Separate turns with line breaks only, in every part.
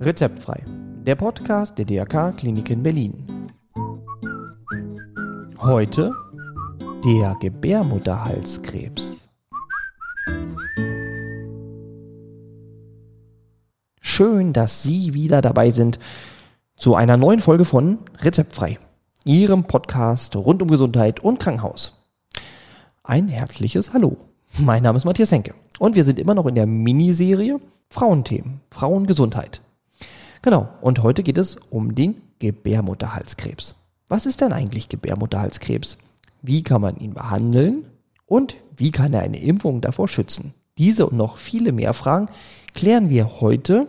Rezeptfrei. Der Podcast der DRK Klinik in Berlin. Heute der Gebärmutterhalskrebs. Schön, dass Sie wieder dabei sind zu einer neuen Folge von Rezeptfrei, Ihrem Podcast rund um Gesundheit und Krankenhaus. Ein herzliches Hallo. Mein Name ist Matthias Henke und wir sind immer noch in der Miniserie Frauenthemen, Frauengesundheit. Genau, und heute geht es um den Gebärmutterhalskrebs. Was ist denn eigentlich Gebärmutterhalskrebs? Wie kann man ihn behandeln? Und wie kann er eine Impfung davor schützen? Diese und noch viele mehr Fragen klären wir heute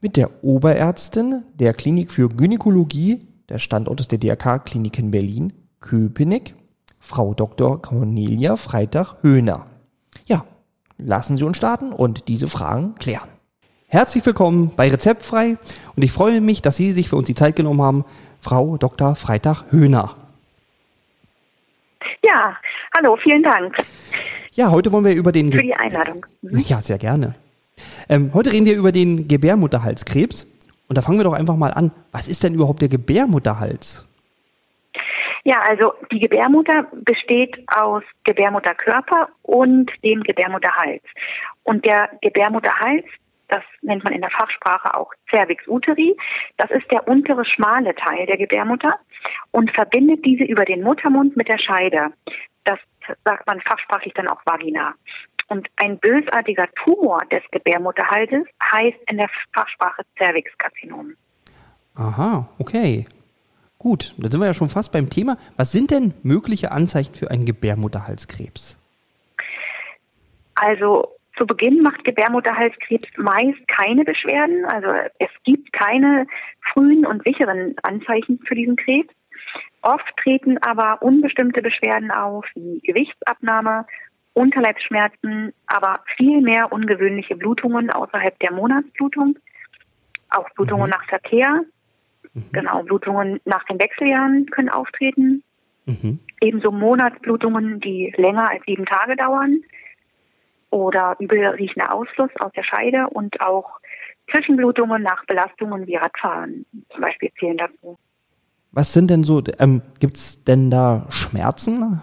mit der Oberärztin der Klinik für Gynäkologie der Standort der DRK Klinik in Berlin, Köpenick, Frau Dr. Cornelia Freitag-Höhner. Lassen Sie uns starten und diese Fragen klären. Herzlich willkommen bei Rezeptfrei und ich freue mich, dass Sie sich für uns die Zeit genommen haben, Frau Dr. Freitag-Höhner.
Ja, hallo, vielen Dank.
Ja, heute wollen wir über den...
Für die Einladung.
Ja, sehr gerne. Ähm, heute reden wir über den Gebärmutterhalskrebs und da fangen wir doch einfach mal an. Was ist denn überhaupt der Gebärmutterhals?
Ja, also die Gebärmutter besteht aus Gebärmutterkörper und dem Gebärmutterhals. Und der Gebärmutterhals, das nennt man in der Fachsprache auch Cervix uteri, das ist der untere schmale Teil der Gebärmutter und verbindet diese über den Muttermund mit der Scheide. Das sagt man fachsprachlich dann auch Vagina. Und ein bösartiger Tumor des Gebärmutterhalses heißt in der Fachsprache Cervixkarzinom.
Aha, okay. Gut, dann sind wir ja schon fast beim Thema. Was sind denn mögliche Anzeichen für einen Gebärmutterhalskrebs?
Also zu Beginn macht Gebärmutterhalskrebs meist keine Beschwerden. Also es gibt keine frühen und sicheren Anzeichen für diesen Krebs. Oft treten aber unbestimmte Beschwerden auf, wie Gewichtsabnahme, Unterleibsschmerzen, aber viel mehr ungewöhnliche Blutungen außerhalb der Monatsblutung, auch Blutungen mhm. nach Verkehr, mhm. genau, Blutungen nach den Wechseljahren können auftreten, mhm. ebenso Monatsblutungen, die länger als sieben Tage dauern, oder übelriechender Ausfluss aus der Scheide und auch Zwischenblutungen nach Belastungen wie Radfahren zum Beispiel zählen dazu.
Was sind denn so, ähm, gibt es denn da Schmerzen?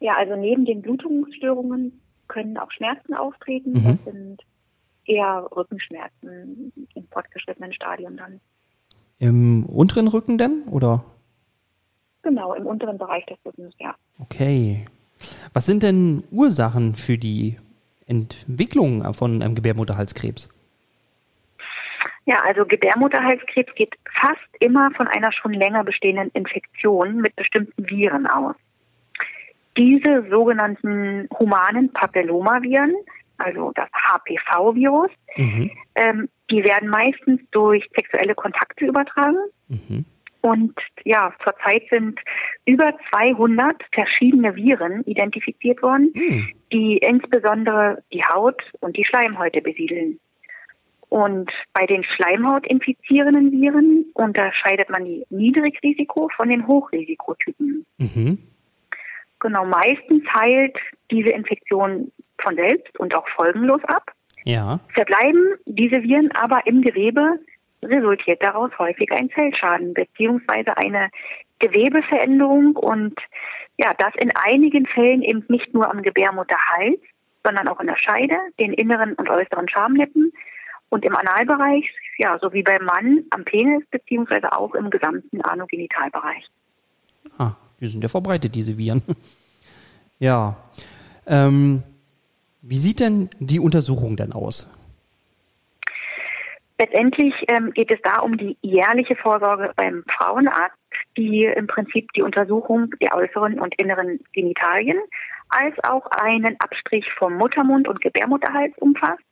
Ja, also neben den Blutungsstörungen können auch Schmerzen auftreten. Mhm. Das sind eher Rückenschmerzen im fortgeschrittenen Stadium dann.
Im unteren Rücken denn, oder?
Genau, im unteren Bereich des Rückens, ja.
Okay. Was sind denn Ursachen für die Entwicklung von einem Gebärmutterhalskrebs?
Ja, also Gebärmutterhalskrebs geht fast immer von einer schon länger bestehenden Infektion mit bestimmten Viren aus. Diese sogenannten humanen Papillomaviren, also das HPV-Virus, mhm. ähm, die werden meistens durch sexuelle Kontakte übertragen. Mhm. Und ja, zurzeit sind über 200 verschiedene Viren identifiziert worden, mhm. die insbesondere die Haut und die Schleimhäute besiedeln. Und bei den Schleimhautinfizierenden Viren unterscheidet man die Niedrigrisiko von den Hochrisikotypen. Mhm. Genau, meistens heilt diese Infektion von selbst und auch folgenlos ab. Ja. Verbleiben diese Viren aber im Gewebe, resultiert daraus häufig ein Zellschaden beziehungsweise eine Gewebeveränderung und ja, das in einigen Fällen eben nicht nur am Gebärmutterhals, sondern auch in der Scheide, den inneren und äußeren Schamlippen und im Analbereich, ja, so wie beim Mann am Penis beziehungsweise auch im gesamten Anogenitalbereich.
Ah, die sind ja verbreitet, diese Viren. ja. Ähm, wie sieht denn die Untersuchung denn aus?
Letztendlich ähm, geht es da um die jährliche Vorsorge beim Frauenarzt, die im Prinzip die Untersuchung der äußeren und inneren Genitalien als auch einen Abstrich vom Muttermund und Gebärmutterhals umfasst,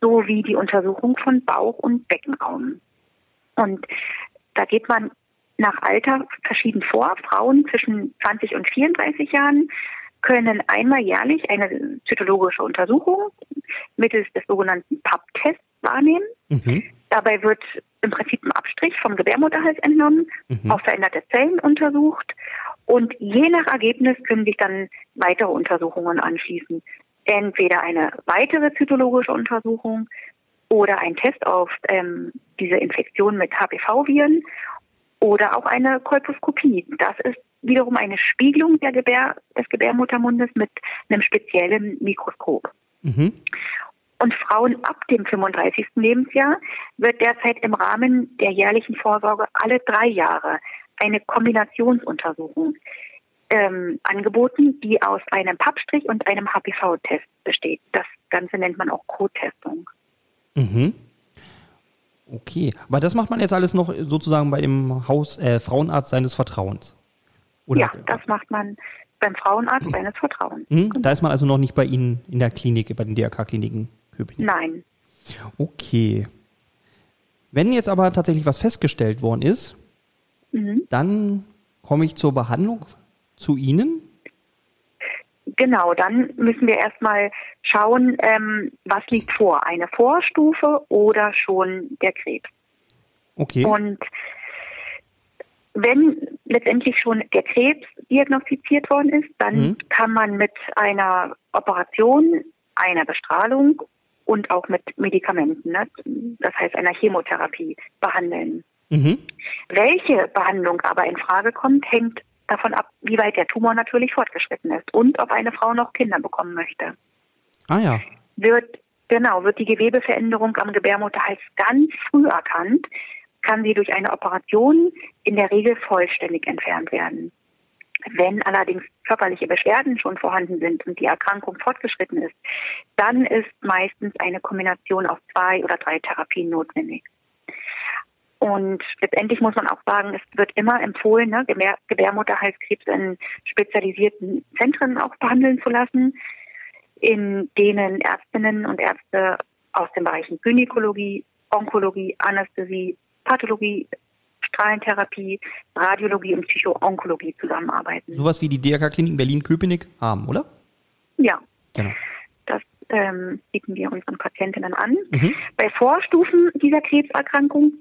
sowie die Untersuchung von Bauch- und Beckenraum. Und da geht man nach Alter verschieden vor. Frauen zwischen 20 und 34 Jahren können einmal jährlich eine zytologische Untersuchung mittels des sogenannten PAP-Tests wahrnehmen. Mhm. Dabei wird im Prinzip ein Abstrich vom Gebärmutterhals entnommen, mhm. auf veränderte Zellen untersucht und je nach Ergebnis können sich dann weitere Untersuchungen anschließen. entweder eine weitere zytologische Untersuchung oder ein Test auf ähm, diese Infektion mit HPV-Viren oder auch eine Kolposkopie. Das ist wiederum eine Spiegelung der Gebär, des Gebärmuttermundes mit einem speziellen Mikroskop. Mhm. Und Frauen ab dem 35. Lebensjahr wird derzeit im Rahmen der jährlichen Vorsorge alle drei Jahre eine Kombinationsuntersuchung ähm, angeboten, die aus einem Pappstrich und einem HPV-Test besteht. Das Ganze nennt man auch Co-Testung.
Mhm. Okay, aber das macht man jetzt alles noch sozusagen bei dem Haus äh, Frauenarzt seines Vertrauens.
Oder? Ja, das macht man beim Frauenarzt seines Vertrauens.
Mhm, da ist man also noch nicht bei Ihnen in der Klinik, bei den DRK-Kliniken
Köpenick? Nein.
Okay. Wenn jetzt aber tatsächlich was festgestellt worden ist, mhm. dann komme ich zur Behandlung zu Ihnen?
Genau, dann müssen wir erstmal schauen, ähm, was liegt vor, eine Vorstufe oder schon der Krebs.
Okay.
Und wenn letztendlich schon der Krebs diagnostiziert worden ist, dann mhm. kann man mit einer Operation, einer Bestrahlung und auch mit Medikamenten, ne? das heißt einer Chemotherapie, behandeln. Mhm. Welche Behandlung aber in Frage kommt, hängt davon ab, wie weit der Tumor natürlich fortgeschritten ist und ob eine Frau noch Kinder bekommen möchte.
Ah ja.
Wird, genau, wird die Gewebeveränderung am Gebärmutterhals ganz früh erkannt, kann sie durch eine Operation in der Regel vollständig entfernt werden. Wenn allerdings körperliche Beschwerden schon vorhanden sind und die Erkrankung fortgeschritten ist, dann ist meistens eine Kombination aus zwei oder drei Therapien notwendig. Und letztendlich muss man auch sagen, es wird immer empfohlen, ne, Gebär Gebärmutterhalskrebs in spezialisierten Zentren auch behandeln zu lassen, in denen Ärztinnen und Ärzte aus den Bereichen Gynäkologie, Onkologie, Anästhesie, Pathologie, Strahlentherapie, Radiologie und Psychoonkologie zusammenarbeiten.
Sowas wie die DRK-Klinik Berlin-Köpenick haben, oder?
Ja. Genau. Das ähm, bieten wir unseren Patientinnen an. Mhm. Bei Vorstufen dieser Krebserkrankung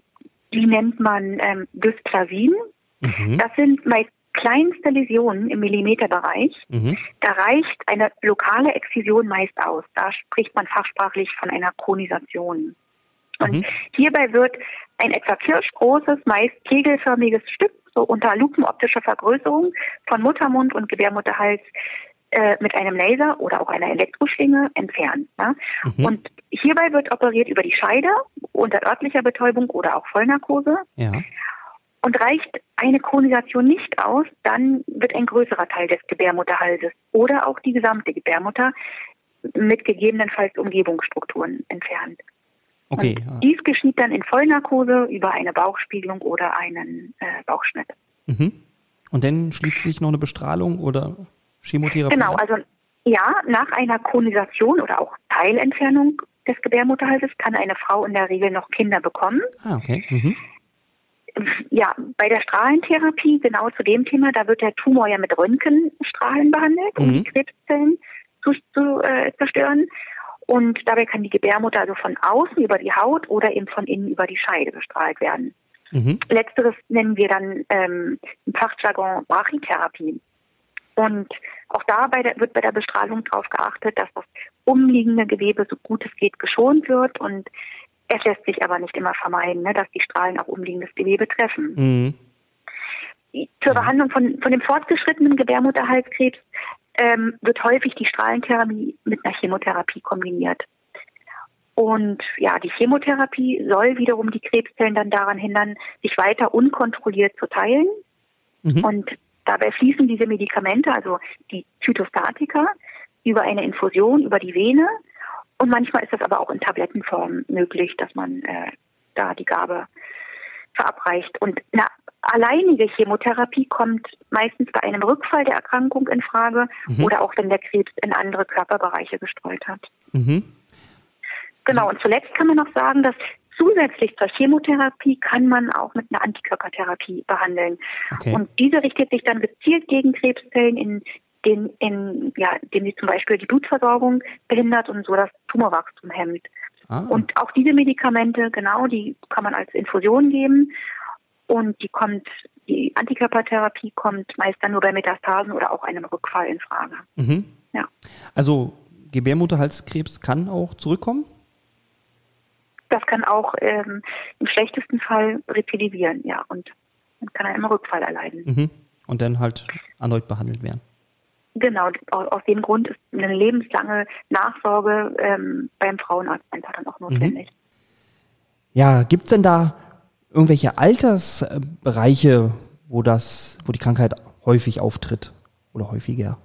die nennt man ähm, Dysplasien. Mhm. Das sind meist kleinste Läsionen im Millimeterbereich. Mhm. Da reicht eine lokale Exzision meist aus. Da spricht man fachsprachlich von einer Konisation. Und mhm. hierbei wird ein etwa kirschgroßes, meist kegelförmiges Stück so unter lupenoptischer Vergrößerung von Muttermund und Gebärmutterhals äh, mit einem Laser oder auch einer Elektroschlinge entfernt. Ne? Mhm. Und hierbei wird operiert über die Scheide unter örtlicher Betäubung oder auch Vollnarkose. Ja. Und reicht eine Konisation nicht aus, dann wird ein größerer Teil des Gebärmutterhalses oder auch die gesamte Gebärmutter mit gegebenenfalls Umgebungsstrukturen entfernt.
Okay.
Und dies geschieht dann in Vollnarkose über eine Bauchspiegelung oder einen äh, Bauchschnitt.
Mhm. Und dann schließt sich noch eine Bestrahlung oder Chemotherapie?
Genau, also ja, nach einer Konisation oder auch Teilentfernung des Gebärmutterhalses kann eine Frau in der Regel noch Kinder bekommen.
Ah, okay. Mhm.
Ja, bei der Strahlentherapie, genau zu dem Thema, da wird der Tumor ja mit Röntgenstrahlen behandelt, um mhm. die Krebszellen zu, zu äh, zerstören. Und dabei kann die Gebärmutter also von außen über die Haut oder eben von innen über die Scheide bestrahlt werden. Mhm. Letzteres nennen wir dann ähm, im Fachjargon Brachytherapie. Und auch dabei wird bei der Bestrahlung darauf geachtet, dass das umliegende Gewebe so gut es geht geschont wird und es lässt sich aber nicht immer vermeiden, ne, dass die Strahlen auch umliegendes Gewebe treffen. Mhm. Zur Behandlung von, von dem fortgeschrittenen Gebärmutterhalskrebs ähm, wird häufig die Strahlentherapie mit einer Chemotherapie kombiniert. Und ja, die Chemotherapie soll wiederum die Krebszellen dann daran hindern, sich weiter unkontrolliert zu teilen. Mhm. Und Dabei fließen diese Medikamente, also die Zytostatika, über eine Infusion, über die Vene. Und manchmal ist das aber auch in Tablettenform möglich, dass man äh, da die Gabe verabreicht. Und eine alleinige Chemotherapie kommt meistens bei einem Rückfall der Erkrankung in Frage mhm. oder auch wenn der Krebs in andere Körperbereiche gestreut hat. Mhm. Genau, und zuletzt kann man noch sagen, dass Zusätzlich zur Chemotherapie kann man auch mit einer Antikörpertherapie behandeln. Okay. Und diese richtet sich dann gezielt gegen Krebszellen, in den, in, ja, dem sie zum Beispiel die Blutversorgung behindert und so das Tumorwachstum hemmt. Ah. Und auch diese Medikamente, genau, die kann man als Infusion geben. Und die kommt, die Antikörpertherapie kommt meist dann nur bei Metastasen oder auch einem Rückfall in Frage.
Mhm. Ja. Also Gebärmutterhalskrebs kann auch zurückkommen?
Das kann auch ähm, im schlechtesten Fall rezidivieren, ja. Und dann kann er immer Rückfall erleiden.
Mhm. Und dann halt erneut behandelt werden.
Genau, aus, dem Grund ist eine lebenslange Nachsorge ähm, beim Frauenarzt einfach dann auch notwendig. Mhm.
Ja, gibt's denn da irgendwelche Altersbereiche, wo das, wo die Krankheit häufig auftritt oder häufiger?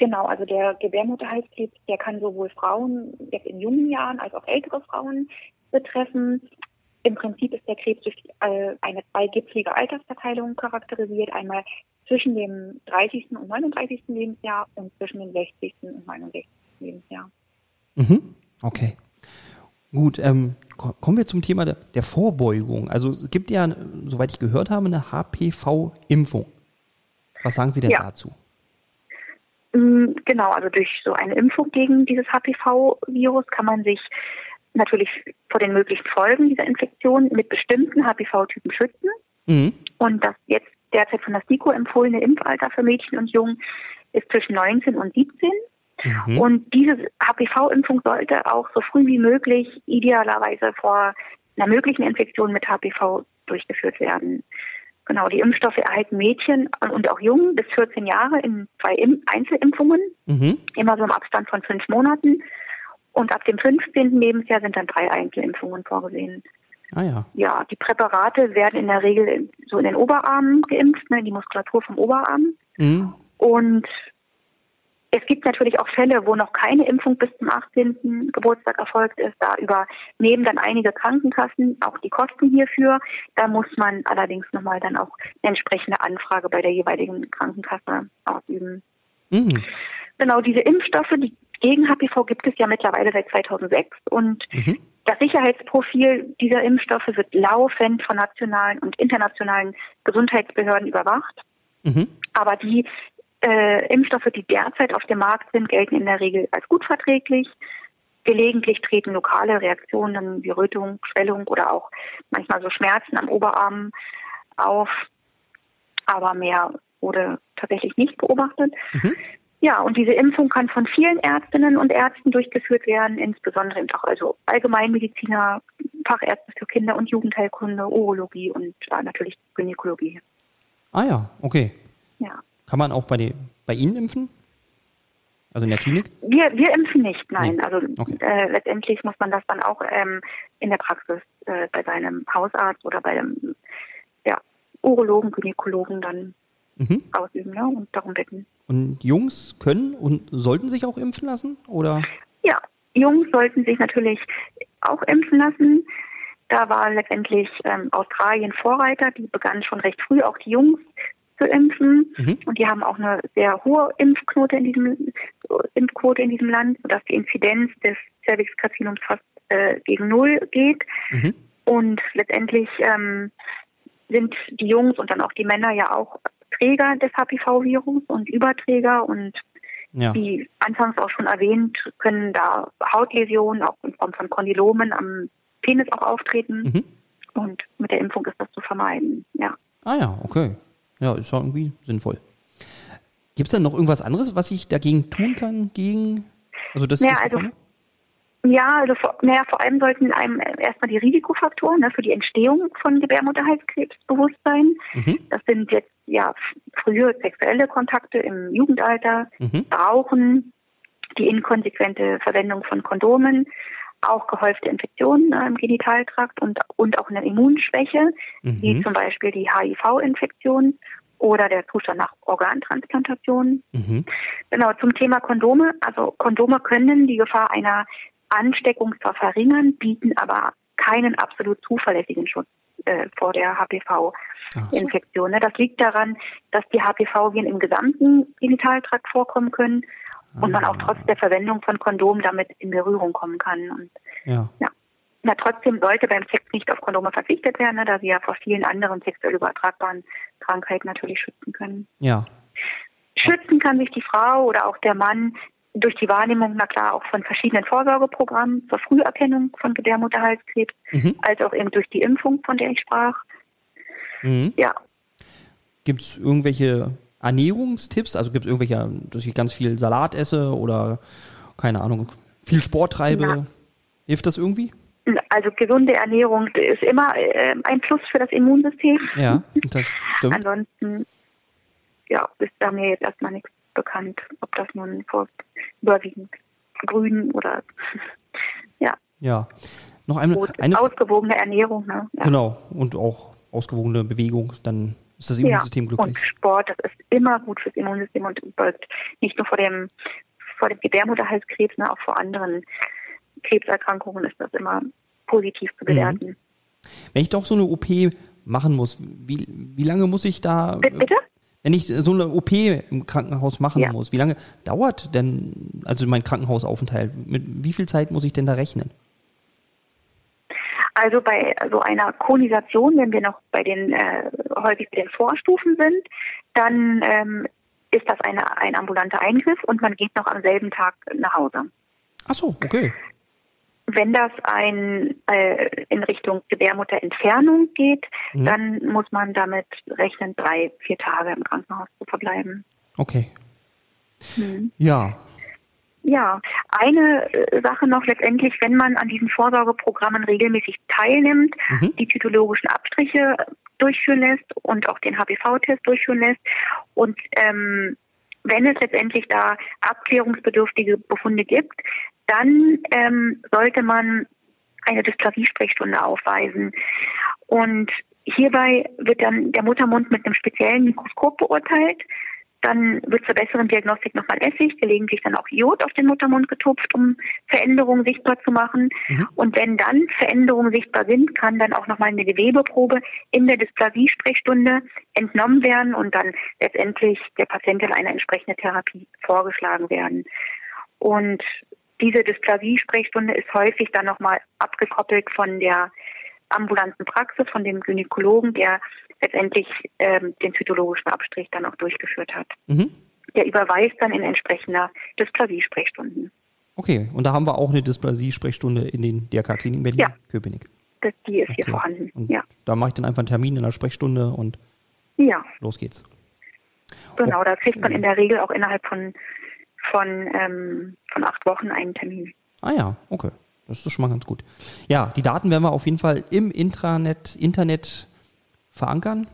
Genau, also der Gebärmutterhalskrebs, der kann sowohl Frauen jetzt in jungen Jahren als auch ältere Frauen betreffen. Im Prinzip ist der Krebs durch äh, eine zweigipfelige Altersverteilung charakterisiert. Einmal zwischen dem 30. und 39. Lebensjahr und zwischen dem 60. und 69. Lebensjahr.
Mhm. Okay. Gut, ähm, kommen wir zum Thema der, der, Vorbeugung. Also es gibt ja, soweit ich gehört habe, eine HPV-Impfung. Was sagen Sie denn ja. dazu?
Mm, genau, also durch so eine Impfung gegen dieses HPV-Virus kann man sich natürlich vor den möglichen Folgen dieser Infektion mit bestimmten HPV-Typen schützen. Mhm. Und das jetzt derzeit von der STIKO empfohlene Impfalter für Mädchen und Jungen ist zwischen 19 und 17. Mhm. Und diese HPV-Impfung sollte auch so früh wie möglich, idealerweise vor einer möglichen Infektion mit HPV durchgeführt werden. Genau, die Impfstoffe erhalten Mädchen und auch Jungen bis 14 Jahre in zwei Einzelimpfungen, mhm. immer so im Abstand von fünf Monaten. Und ab dem 15. Lebensjahr sind dann drei Einzelimpfungen vorgesehen.
Ah ja.
Ja, die Präparate werden in der Regel so in den Oberarmen geimpft, ne, in die Muskulatur vom Oberarm. Mhm. Und gibt natürlich auch Fälle, wo noch keine Impfung bis zum 18. Geburtstag erfolgt ist. Da übernehmen dann einige Krankenkassen auch die Kosten hierfür. Da muss man allerdings nochmal dann auch eine entsprechende Anfrage bei der jeweiligen Krankenkasse ausüben. Mhm. Genau, diese Impfstoffe, die gegen HPV gibt es ja mittlerweile seit 2006 und mhm. Das Sicherheitsprofil dieser Impfstoffe wird laufend von nationalen und internationalen Gesundheitsbehörden überwacht. Mhm. Aber die äh, Impfstoffe, die derzeit auf dem Markt sind, gelten in der Regel als gut verträglich. Gelegentlich treten lokale Reaktionen wie Rötung, Schwellung oder auch manchmal so Schmerzen am Oberarm auf. Aber mehr wurde tatsächlich nicht beobachtet. Mhm. Ja, und diese Impfung kann von vielen Ärztinnen und Ärzten durchgeführt werden, insbesondere auch also Allgemeinmediziner, Fachärzte für Kinder- und Jugendheilkunde, Urologie und äh, natürlich Gynäkologie.
Ah ja, okay.
Ja.
Kann man auch bei, die, bei Ihnen impfen? Also in der Klinik?
Wir, wir impfen nicht, nein. Nee. Also okay. äh, letztendlich muss man das dann auch ähm, in der Praxis äh, bei seinem Hausarzt oder bei dem ja, Urologen, Gynäkologen dann mhm. ausüben ne, und darum bitten.
Und Jungs können und sollten sich auch impfen lassen? Oder?
Ja, Jungs sollten sich natürlich auch impfen lassen. Da war letztendlich ähm, Australien Vorreiter. Die begannen schon recht früh auch die Jungs zu impfen. Mhm. Und die haben auch eine sehr hohe Impfquote in diesem, Impfquote in diesem Land, sodass die Inzidenz des Cervixkarzinoms fast äh, gegen Null geht. Mhm. Und letztendlich ähm, sind die Jungs und dann auch die Männer ja auch Träger des HPV-Virus und Überträger und ja. wie anfangs auch schon erwähnt, können da Hautläsionen auch in Form von Kondylomen am Penis auch auftreten. Mhm. Und mit der Impfung ist das zu vermeiden, ja.
Ah ja, okay. Ja, ist ja irgendwie sinnvoll. Gibt es denn noch irgendwas anderes, was ich dagegen tun kann, gegen,
also das, ja, also, ja, also vor, naja, vor allem sollten einem erstmal die Risikofaktoren ne, für die Entstehung von Gebärmutterhalskrebs bewusst sein. Mhm. Das sind jetzt ja frühe sexuelle Kontakte im Jugendalter, mhm. Rauchen, die inkonsequente Verwendung von Kondomen, auch gehäufte Infektionen äh, im Genitaltrakt und, und auch eine Immunschwäche, mhm. wie zum Beispiel die HIV-Infektion oder der Zustand nach Organtransplantation. Mhm. Genau, zum Thema Kondome. Also Kondome können die Gefahr einer Ansteckung zwar verringern, bieten aber keinen absolut zuverlässigen Schutz äh, vor der HPV-Infektion. So. Das liegt daran, dass die HPV-Viren im gesamten Genitaltrakt vorkommen können und man auch trotz der Verwendung von Kondomen damit in Berührung kommen kann. Und ja. ja. Na, trotzdem sollte beim Sex nicht auf Kondome verzichtet werden, ne, da sie ja vor vielen anderen sexuell übertragbaren Krankheiten natürlich schützen können.
Ja.
Schützen kann sich die Frau oder auch der Mann durch die Wahrnehmung, na klar, auch von verschiedenen Vorsorgeprogrammen zur Früherkennung von Gebärmutterhalskrebs, mhm. als auch eben durch die Impfung, von der ich sprach.
Mhm. Ja. Gibt es irgendwelche Ernährungstipps? Also gibt es irgendwelche, dass ich ganz viel Salat esse oder keine Ahnung, viel Sport treibe?
Ja.
Hilft das irgendwie?
Also gesunde Ernährung ist immer äh, ein Plus für das Immunsystem.
Ja, das stimmt.
Ansonsten, ja, ist da mir jetzt erstmal nichts bekannt, ob das nun vor überwiegend grün oder ja,
Ja. Noch eine, eine
ausgewogene Ernährung. Ne? Ja.
genau und auch ausgewogene Bewegung, dann ist das Immunsystem
ja.
glücklich.
Und Sport, das ist immer gut fürs Immunsystem und beugt nicht nur vor dem vor dem Gebärmutterhalskrebs, ne, auch vor anderen Krebserkrankungen ist das immer positiv
Mhm.
zu bewerten.
Wenn ich doch so eine OP machen muss, wie, wie lange muss ich da,
Bitte? bitte?
wenn ich so eine OP im Krankenhaus machen
Ja.
muss, wie lange dauert denn, also mein Krankenhausaufenthalt, mit wie viel Zeit muss ich denn da rechnen?
Also bei so einer Konisation, wenn wir noch bei den äh, häufig bei den Vorstufen sind, dann ähm, ist das eine, ein ambulanter Eingriff und man geht noch am selben Tag nach Hause.
Ach so, okay.
Wenn das ein äh, in Richtung Gebärmutterentfernung geht,
Mhm.
dann muss man damit rechnen, drei, vier Tage im Krankenhaus zu verbleiben.
Okay.
Mhm.
Ja.
Ja, eine äh, Sache noch letztendlich, wenn man an diesen Vorsorgeprogrammen regelmäßig teilnimmt,
Mhm.
die zytologischen Abstriche durchführen lässt und auch den HPV-Test durchführen lässt und ähm, wenn es letztendlich da abklärungsbedürftige Befunde gibt, dann ähm, sollte man eine Dysplasie-Sprechstunde aufweisen. Und hierbei wird dann der Muttermund mit einem speziellen Mikroskop beurteilt. Dann wird zur besseren Diagnostik nochmal Essig, gelegentlich dann auch Jod auf den Muttermund getupft, um Veränderungen sichtbar zu machen.
Mhm.
Und wenn dann Veränderungen sichtbar sind, kann dann auch nochmal eine Gewebeprobe in der Dysplasie-Sprechstunde entnommen werden und dann letztendlich der Patientin eine entsprechende Therapie vorgeschlagen werden. Und diese Dysplasie-Sprechstunde ist häufig dann nochmal abgekoppelt von der ambulanten Praxis, von dem Gynäkologen, der letztendlich ähm, den zytologischen Abstrich dann auch durchgeführt hat.
Mhm.
Der überweist dann in entsprechender Dysplasie-Sprechstunden.
Okay. Und da haben wir auch eine Dysplasie-Sprechstunde in den DRK-Kliniken Berlin,
Ja.
Köpenick.
Das, die ist hier
Okay.
vorhanden.
Und
Ja.
da mache ich dann einfach einen Termin in der Sprechstunde und
ja,
los geht's.
genau. Da kriegt man in der Regel auch innerhalb von von, ähm, von acht Wochen einen Termin.
Ah ja, okay. Das ist schon mal ganz gut. Ja, die Daten werden wir auf jeden Fall im Intranet, Internet verankern.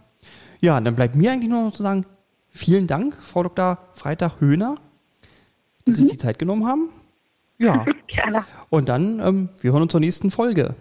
Ja, dann bleibt mir eigentlich nur noch zu sagen, vielen Dank, Frau Dr. Freitag-Höhner, dass Sie sich die Zeit genommen haben. Ja,
Gerne.
und dann, ähm, wir hören uns zur nächsten Folge.